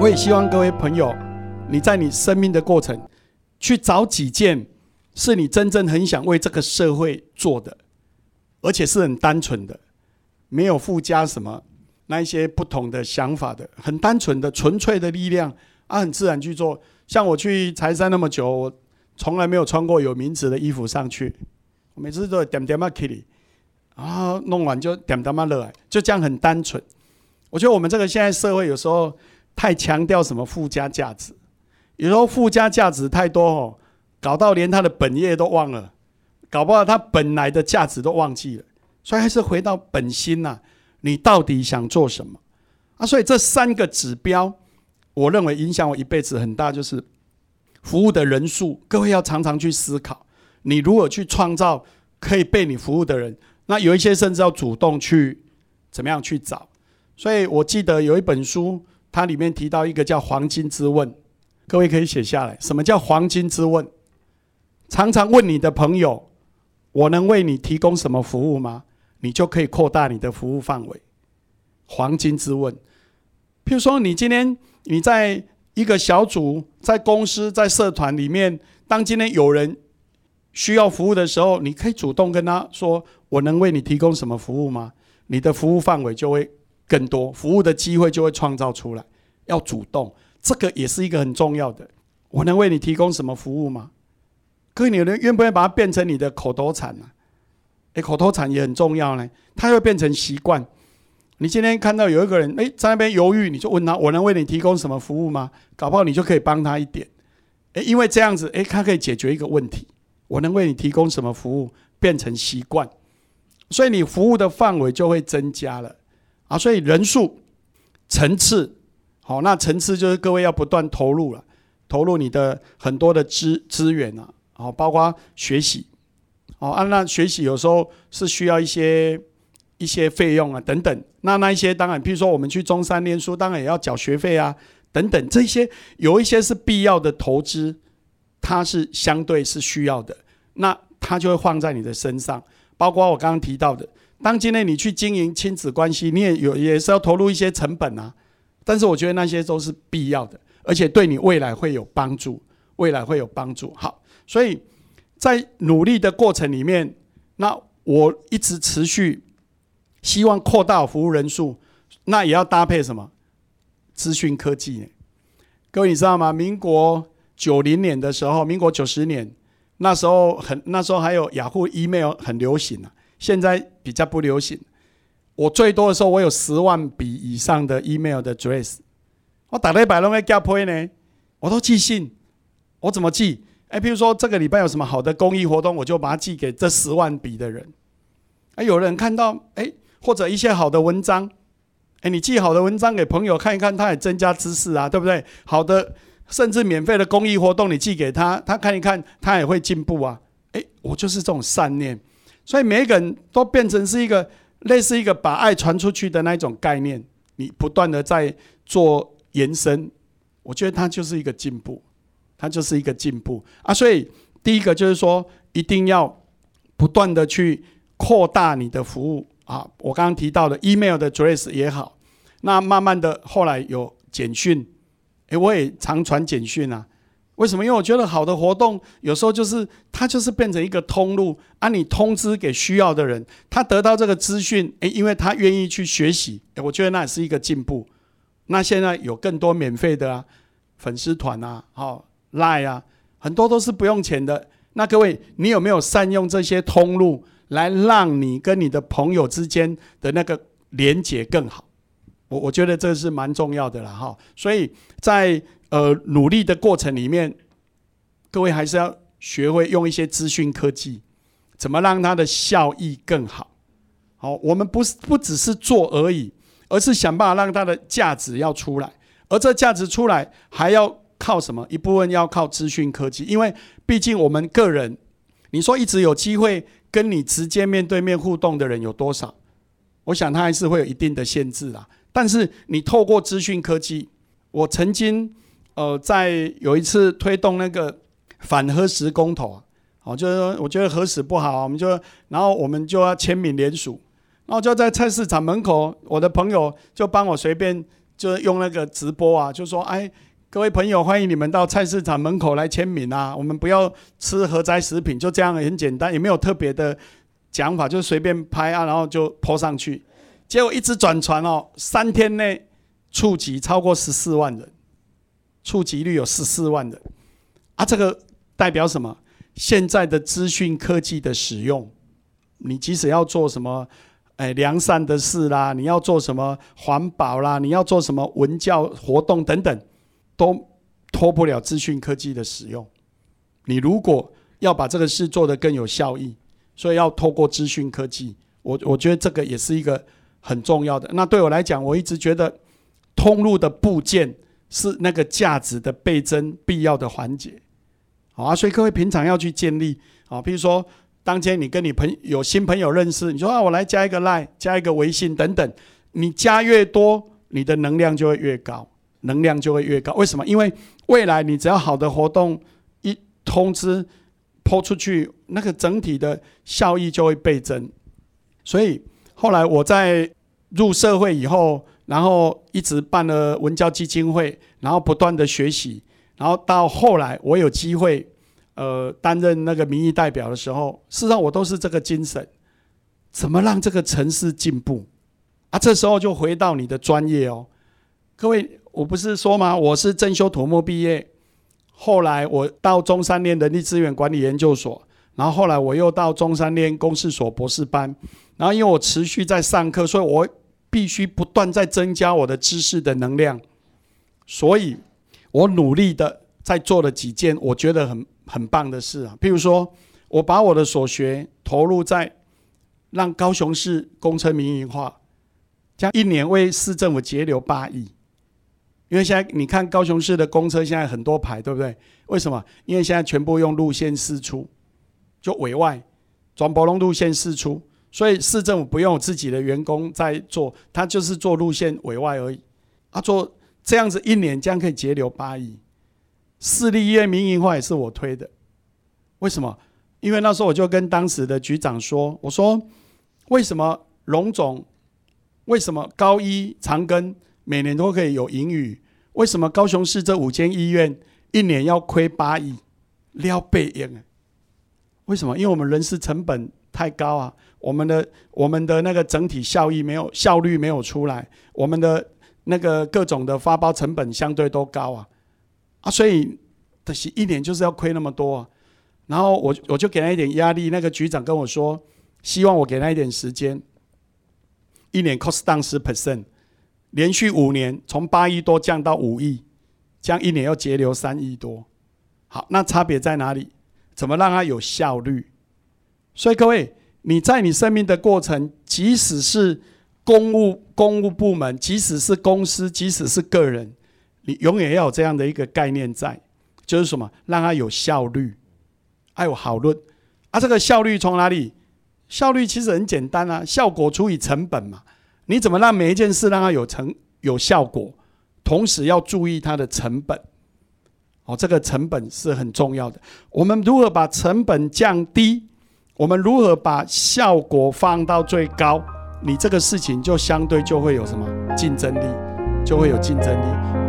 我也希望各位朋友，你在你生命的过程，去找几件是你真正很想为这个社会做的，而且是很单纯的，没有附加什么那一些不同的想法的，很单纯的、纯粹的力量啊，很自然去做。像我去柴山那么久，我从来没有穿过有名字的衣服上去，我每次都点点嘛 Kitty，啊，弄完就点点嘛乐，就这样很单纯。我觉得我们这个现在社会有时候。太强调什么附加价值，有时候附加价值太多哦，搞到连他的本业都忘了，搞不好他本来的价值都忘记了，所以还是回到本心呐，你到底想做什么啊？所以这三个指标，我认为影响我一辈子很大，就是服务的人数。各位要常常去思考，你如果去创造可以被你服务的人，那有一些甚至要主动去怎么样去找。所以我记得有一本书。它里面提到一个叫“黄金之问”，各位可以写下来。什么叫“黄金之问”？常常问你的朋友：“我能为你提供什么服务吗？”你就可以扩大你的服务范围。黄金之问，譬如说，你今天你在一个小组、在公司、在社团里面，当今天有人需要服务的时候，你可以主动跟他说：“我能为你提供什么服务吗？”你的服务范围就会。更多服务的机会就会创造出来，要主动，这个也是一个很重要的。我能为你提供什么服务吗？各位，你人愿不愿意把它变成你的口头禅呢？诶，口头禅也很重要呢，它会变成习惯。你今天看到有一个人诶在那边犹豫，你就问他：我能为你提供什么服务吗？搞不好你就可以帮他一点。诶，因为这样子，诶，他可以解决一个问题。我能为你提供什么服务，变成习惯，所以你服务的范围就会增加了。啊，所以人数、层次，好，那层次就是各位要不断投入了，投入你的很多的资资源啊，好，包括学习，哦，啊，那学习有时候是需要一些一些费用啊，等等，那那一些当然，譬如说我们去中山念书，当然也要缴学费啊，等等，这些有一些是必要的投资，它是相对是需要的，那它就会放在你的身上，包括我刚刚提到的。当今天你去经营亲子关系，你也有也是要投入一些成本啊。但是我觉得那些都是必要的，而且对你未来会有帮助，未来会有帮助。好，所以在努力的过程里面，那我一直持续希望扩大服务人数，那也要搭配什么资讯科技？各位你知道吗？民国九零年的时候，民国九十年那时候很那时候还有雅虎 email 很流行啊。现在比较不流行。我最多的时候，我有十万笔以上的 email 的 address。我打了一百多个 gap 呢，我都寄信。我怎么寄？哎，比如说这个礼拜有什么好的公益活动，我就把它寄给这十万笔的人。哎，有人看到哎，或者一些好的文章，哎，你寄好的文章给朋友看一看，他也增加知识啊，对不对？好的，甚至免费的公益活动，你寄给他，他看一看，他也会进步啊。哎，我就是这种善念。所以每一个人都变成是一个类似一个把爱传出去的那一种概念，你不断的在做延伸，我觉得它就是一个进步，它就是一个进步啊！所以第一个就是说，一定要不断的去扩大你的服务啊！我刚刚提到的 email 的 address 也好，那慢慢的后来有简讯，诶，我也常传简讯啊。为什么？因为我觉得好的活动有时候就是它就是变成一个通路，啊，你通知给需要的人，他得到这个资讯，诶，因为他愿意去学习，诶，我觉得那也是一个进步。那现在有更多免费的啊，粉丝团啊，好，Line 啊，很多都是不用钱的。那各位，你有没有善用这些通路来让你跟你的朋友之间的那个连接更好？我我觉得这是蛮重要的了哈。所以在呃，努力的过程里面，各位还是要学会用一些资讯科技，怎么让它的效益更好。好，我们不是不只是做而已，而是想办法让它的价值要出来。而这价值出来，还要靠什么？一部分要靠资讯科技，因为毕竟我们个人，你说一直有机会跟你直接面对面互动的人有多少？我想他还是会有一定的限制啦。但是你透过资讯科技，我曾经。呃，在有一次推动那个反核实公投啊，哦，就是说我觉得核实不好，我们就然后我们就要签名联署，然后就在菜市场门口，我的朋友就帮我随便就用那个直播啊，就说哎，各位朋友，欢迎你们到菜市场门口来签名啊！我们不要吃核灾食品，就这样很简单，也没有特别的讲法，就随便拍啊，然后就泼上去。结果一直转传哦，三天内触及超过十四万人，触及率有十四万人啊！这个代表什么？现在的资讯科技的使用，你即使要做什么？哎，良善的事啦，你要做什么环保啦，你要做什么文教活动等等，都脱不了资讯科技的使用。你如果要把这个事做得更有效益，所以要透过资讯科技。我我觉得这个也是一个很重要的。那对我来讲，我一直觉得通路的部件是那个价值的倍增必要的环节。好啊，所以各位平常要去建立啊，比如说。当天你跟你朋有新朋友认识，你说啊，我来加一个 Line，加一个微信等等，你加越多，你的能量就会越高，能量就会越高。为什么？因为未来你只要好的活动一通知抛出去，那个整体的效益就会倍增。所以后来我在入社会以后，然后一直办了文教基金会，然后不断的学习，然后到后来我有机会。呃，担任那个民意代表的时候，事实上我都是这个精神，怎么让这个城市进步啊？这时候就回到你的专业哦，各位，我不是说吗？我是正修土木毕业，后来我到中山念人力资源管理研究所，然后后来我又到中山念公事所博士班，然后因为我持续在上课，所以我必须不断在增加我的知识的能量，所以我努力的在做了几件我觉得很。很棒的事啊！譬如说，我把我的所学投入在让高雄市公车民营化，将一年为市政府节流八亿。因为现在你看高雄市的公车现在很多排，对不对？为什么？因为现在全部用路线四出，就委外转博龙路线四出，所以市政府不用自己的员工在做，他就是做路线委外而已。啊，做这样子一年将可以节流八亿。私立医院民营化也是我推的，为什么？因为那时候我就跟当时的局长说：“我说，为什么龙总，为什么高一长庚每年都可以有盈余？为什么高雄市这五间医院一年要亏八亿，撩背影？为什么？因为我们人事成本太高啊，我们的我们的那个整体效益没有效率没有出来，我们的那个各种的发包成本相对都高啊。”啊，所以的是一年就是要亏那么多，啊然后我我就给他一点压力。那个局长跟我说，希望我给他一点时间，一年 cost down 十 percent，连续五年从八亿多降到五亿，这样一年要节流三亿多。好，那差别在哪里？怎么让它有效率？所以各位，你在你生命的过程，即使是公务公务部门，即使是公司，即使是个人。你永远要有这样的一个概念在，就是什么？让它有效率，还有好论。啊，这个效率从哪里？效率其实很简单啊，效果除以成本嘛。你怎么让每一件事让它有成有效果？同时要注意它的成本。哦，这个成本是很重要的。我们如何把成本降低？我们如何把效果放到最高？你这个事情就相对就会有什么竞争力？就会有竞争力。